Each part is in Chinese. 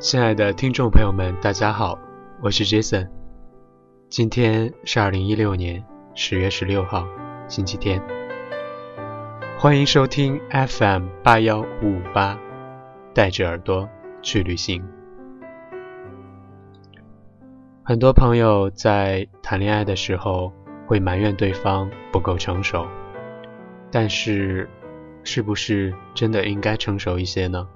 亲爱的听众朋友们，大家好，我是 Jason。今天是二零一六年十月十六号，星期天。欢迎收听 FM 八幺五五八，带着耳朵去旅行。很多朋友在谈恋爱的时候会埋怨对方不够成熟，但是，是不是真的应该成熟一些呢？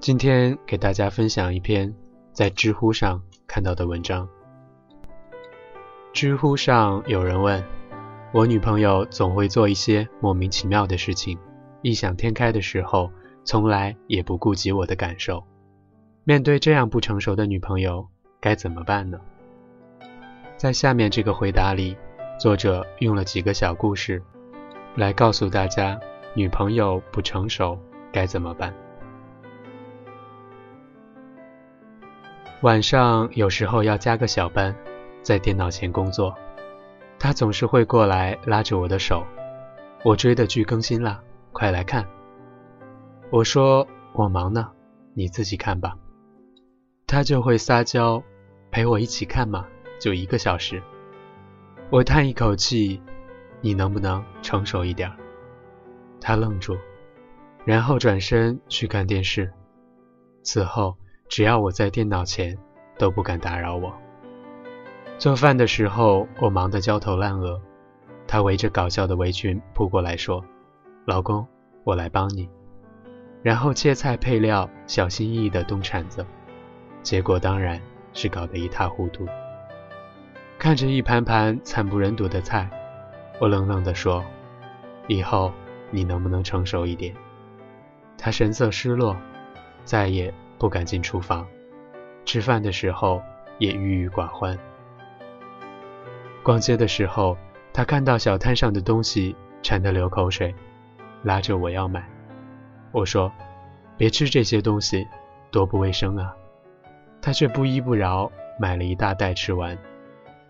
今天给大家分享一篇在知乎上看到的文章。知乎上有人问：“我女朋友总会做一些莫名其妙的事情，异想天开的时候，从来也不顾及我的感受。面对这样不成熟的女朋友，该怎么办呢？”在下面这个回答里，作者用了几个小故事，来告诉大家女朋友不成熟该怎么办。晚上有时候要加个小班，在电脑前工作，他总是会过来拉着我的手。我追的剧更新了，快来看。我说我忙呢，你自己看吧。他就会撒娇，陪我一起看嘛，就一个小时。我叹一口气，你能不能成熟一点？他愣住，然后转身去看电视。此后。只要我在电脑前，都不敢打扰我。做饭的时候，我忙得焦头烂额，他围着搞笑的围裙扑过来，说：“老公，我来帮你。”然后切菜配料，小心翼翼地动铲子，结果当然是搞得一塌糊涂。看着一盘盘惨不忍睹的菜，我冷冷地说：“以后你能不能成熟一点？”他神色失落，再也。不敢进厨房，吃饭的时候也郁郁寡欢。逛街的时候，他看到小摊上的东西，馋得流口水，拉着我要买。我说：“别吃这些东西，多不卫生啊！”他却不依不饶，买了一大袋吃完，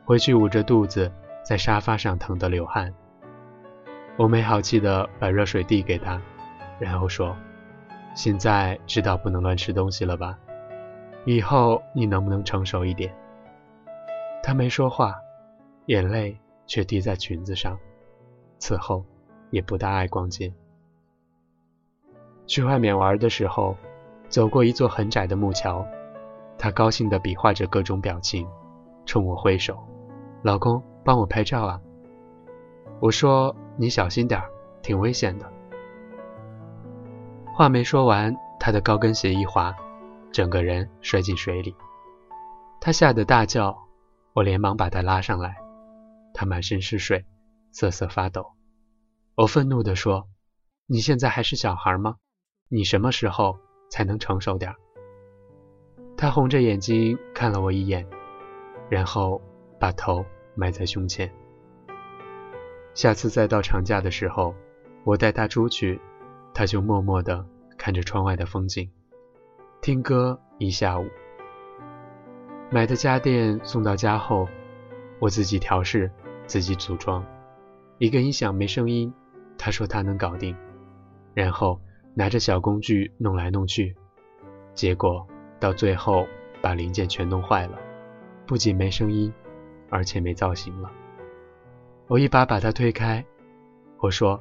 回去捂着肚子在沙发上疼得流汗。我没好气地把热水递给他，然后说。现在知道不能乱吃东西了吧？以后你能不能成熟一点？他没说话，眼泪却滴在裙子上。此后也不大爱逛街。去外面玩的时候，走过一座很窄的木桥，他高兴地比划着各种表情，冲我挥手：“老公，帮我拍照啊！”我说：“你小心点挺危险的。”话没说完，他的高跟鞋一滑，整个人摔进水里。他吓得大叫，我连忙把他拉上来。他满身是水，瑟瑟发抖。我愤怒地说：“你现在还是小孩吗？你什么时候才能成熟点？”他红着眼睛看了我一眼，然后把头埋在胸前。下次再到长假的时候，我带他出去。他就默默地看着窗外的风景，听歌一下午。买的家电送到家后，我自己调试，自己组装。一个音响没声音，他说他能搞定。然后拿着小工具弄来弄去，结果到最后把零件全弄坏了，不仅没声音，而且没造型了。我一把把他推开，我说。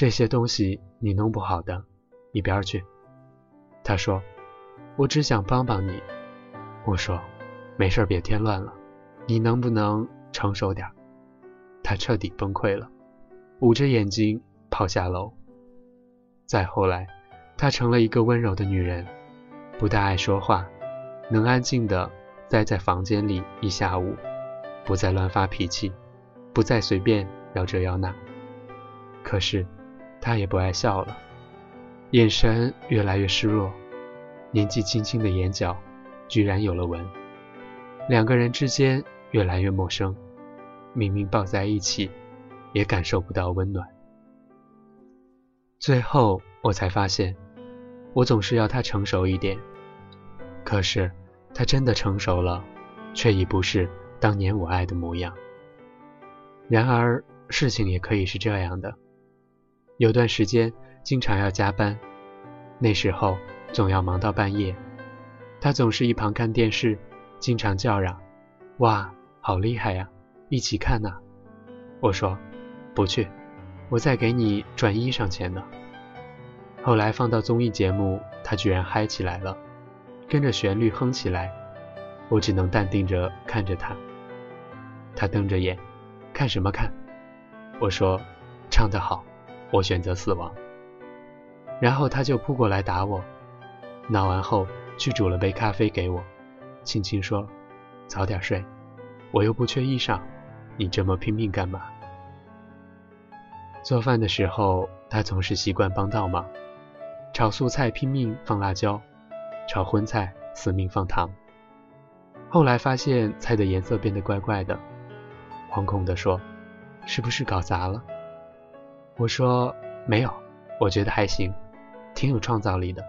这些东西你弄不好的，一边去。他说：“我只想帮帮你。”我说：“没事，别添乱了。你能不能成熟点？”他彻底崩溃了，捂着眼睛跑下楼。再后来，她成了一个温柔的女人，不大爱说话，能安静的待在房间里一下午，不再乱发脾气，不再随便要这要那。可是。他也不爱笑了，眼神越来越失落，年纪轻轻的眼角居然有了纹。两个人之间越来越陌生，明明抱在一起，也感受不到温暖。最后我才发现，我总是要他成熟一点，可是他真的成熟了，却已不是当年我爱的模样。然而事情也可以是这样的。有段时间经常要加班，那时候总要忙到半夜。他总是一旁看电视，经常叫嚷：“哇，好厉害呀，一起看呐！”我说：“不去，我再给你赚衣裳钱呢。”后来放到综艺节目，他居然嗨起来了，跟着旋律哼起来。我只能淡定着看着他。他瞪着眼，看什么看？我说：“唱得好，我选择死亡。”然后他就扑过来打我。闹完后，去煮了杯咖啡给我，轻轻说：“早点睡，我又不缺衣裳，你这么拼命干嘛？”做饭的时候，他总是习惯帮倒忙。炒素菜拼命放辣椒，炒荤菜死命放糖。后来发现菜的颜色变得怪怪的，惶恐地说：“是不是搞砸了？”我说：“没有，我觉得还行，挺有创造力的。”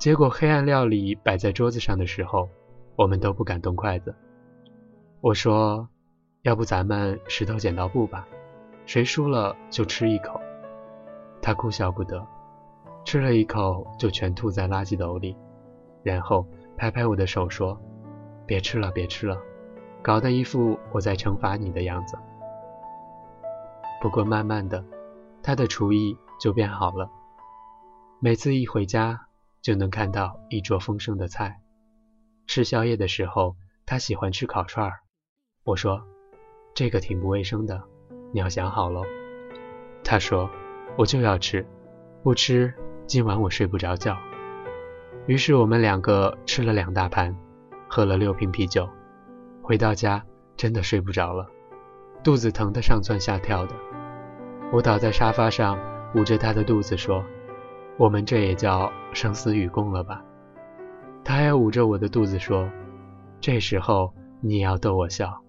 结果黑暗料理摆在桌子上的时候，我们都不敢动筷子。我说：“要不咱们石头剪刀布吧，谁输了就吃一口。”他哭笑不得。吃了一口，就全吐在垃圾斗里，然后拍拍我的手说：“别吃了，别吃了，搞得一副我在惩罚你的样子。”不过慢慢的，他的厨艺就变好了。每次一回家，就能看到一桌丰盛的菜。吃宵夜的时候，他喜欢吃烤串儿。我说：“这个挺不卫生的，你要想好喽。”他说：“我就要吃，不吃。”今晚我睡不着觉，于是我们两个吃了两大盘，喝了六瓶啤酒，回到家真的睡不着了，肚子疼得上蹿下跳的。我倒在沙发上，捂着他的肚子说：“我们这也叫生死与共了吧？”他还捂着我的肚子说：“这时候你也要逗我笑。”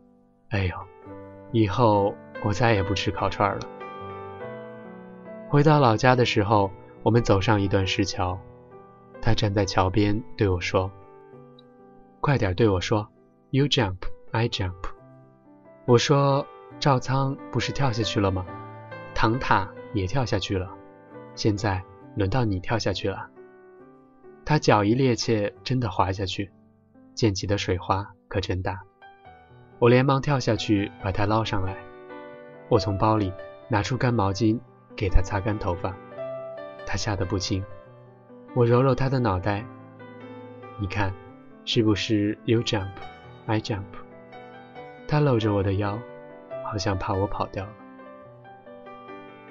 哎呦，以后我再也不吃烤串了。回到老家的时候。我们走上一段石桥，他站在桥边对我说：“快点对我说，You jump, I jump。”我说：“赵仓不是跳下去了吗？唐塔也跳下去了，现在轮到你跳下去了。”他脚一趔趄，真的滑下去，溅起的水花可真大。我连忙跳下去把他捞上来。我从包里拿出干毛巾给他擦干头发。他吓得不轻，我揉揉他的脑袋，你看，是不是 You jump, I jump？他搂着我的腰，好像怕我跑掉了。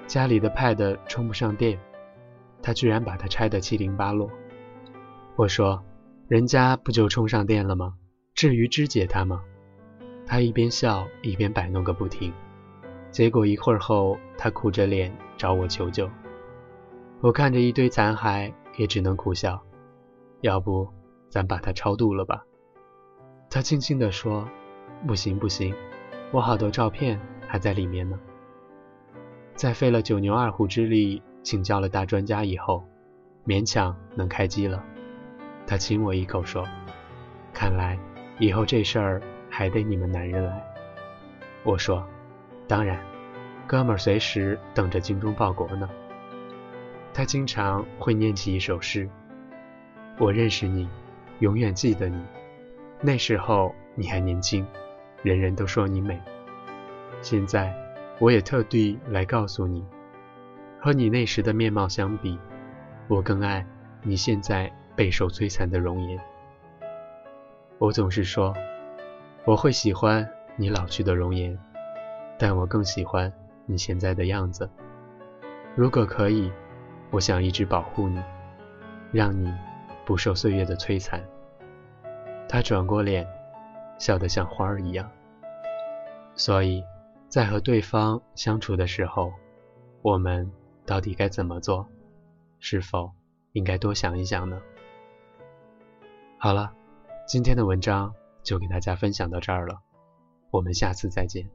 家里的 Pad 充不上电，他居然把它拆得七零八落。我说，人家不就充上电了吗？至于肢解它吗？他一边笑一边摆弄个不停，结果一会儿后，他苦着脸找我求救。我看着一堆残骸，也只能苦笑。要不，咱把它超度了吧？他轻轻地说：“不行，不行，我好多照片还在里面呢。”在费了九牛二虎之力请教了大专家以后，勉强能开机了。他亲我一口说：“看来以后这事儿还得你们男人来。”我说：“当然，哥们儿随时等着精忠报国呢。”他经常会念起一首诗：“我认识你，永远记得你。那时候你还年轻，人人都说你美。现在我也特地来告诉你，和你那时的面貌相比，我更爱你现在备受摧残的容颜。我总是说，我会喜欢你老去的容颜，但我更喜欢你现在的样子。如果可以。”我想一直保护你，让你不受岁月的摧残。他转过脸，笑得像花儿一样。所以，在和对方相处的时候，我们到底该怎么做？是否应该多想一想呢？好了，今天的文章就给大家分享到这儿了，我们下次再见。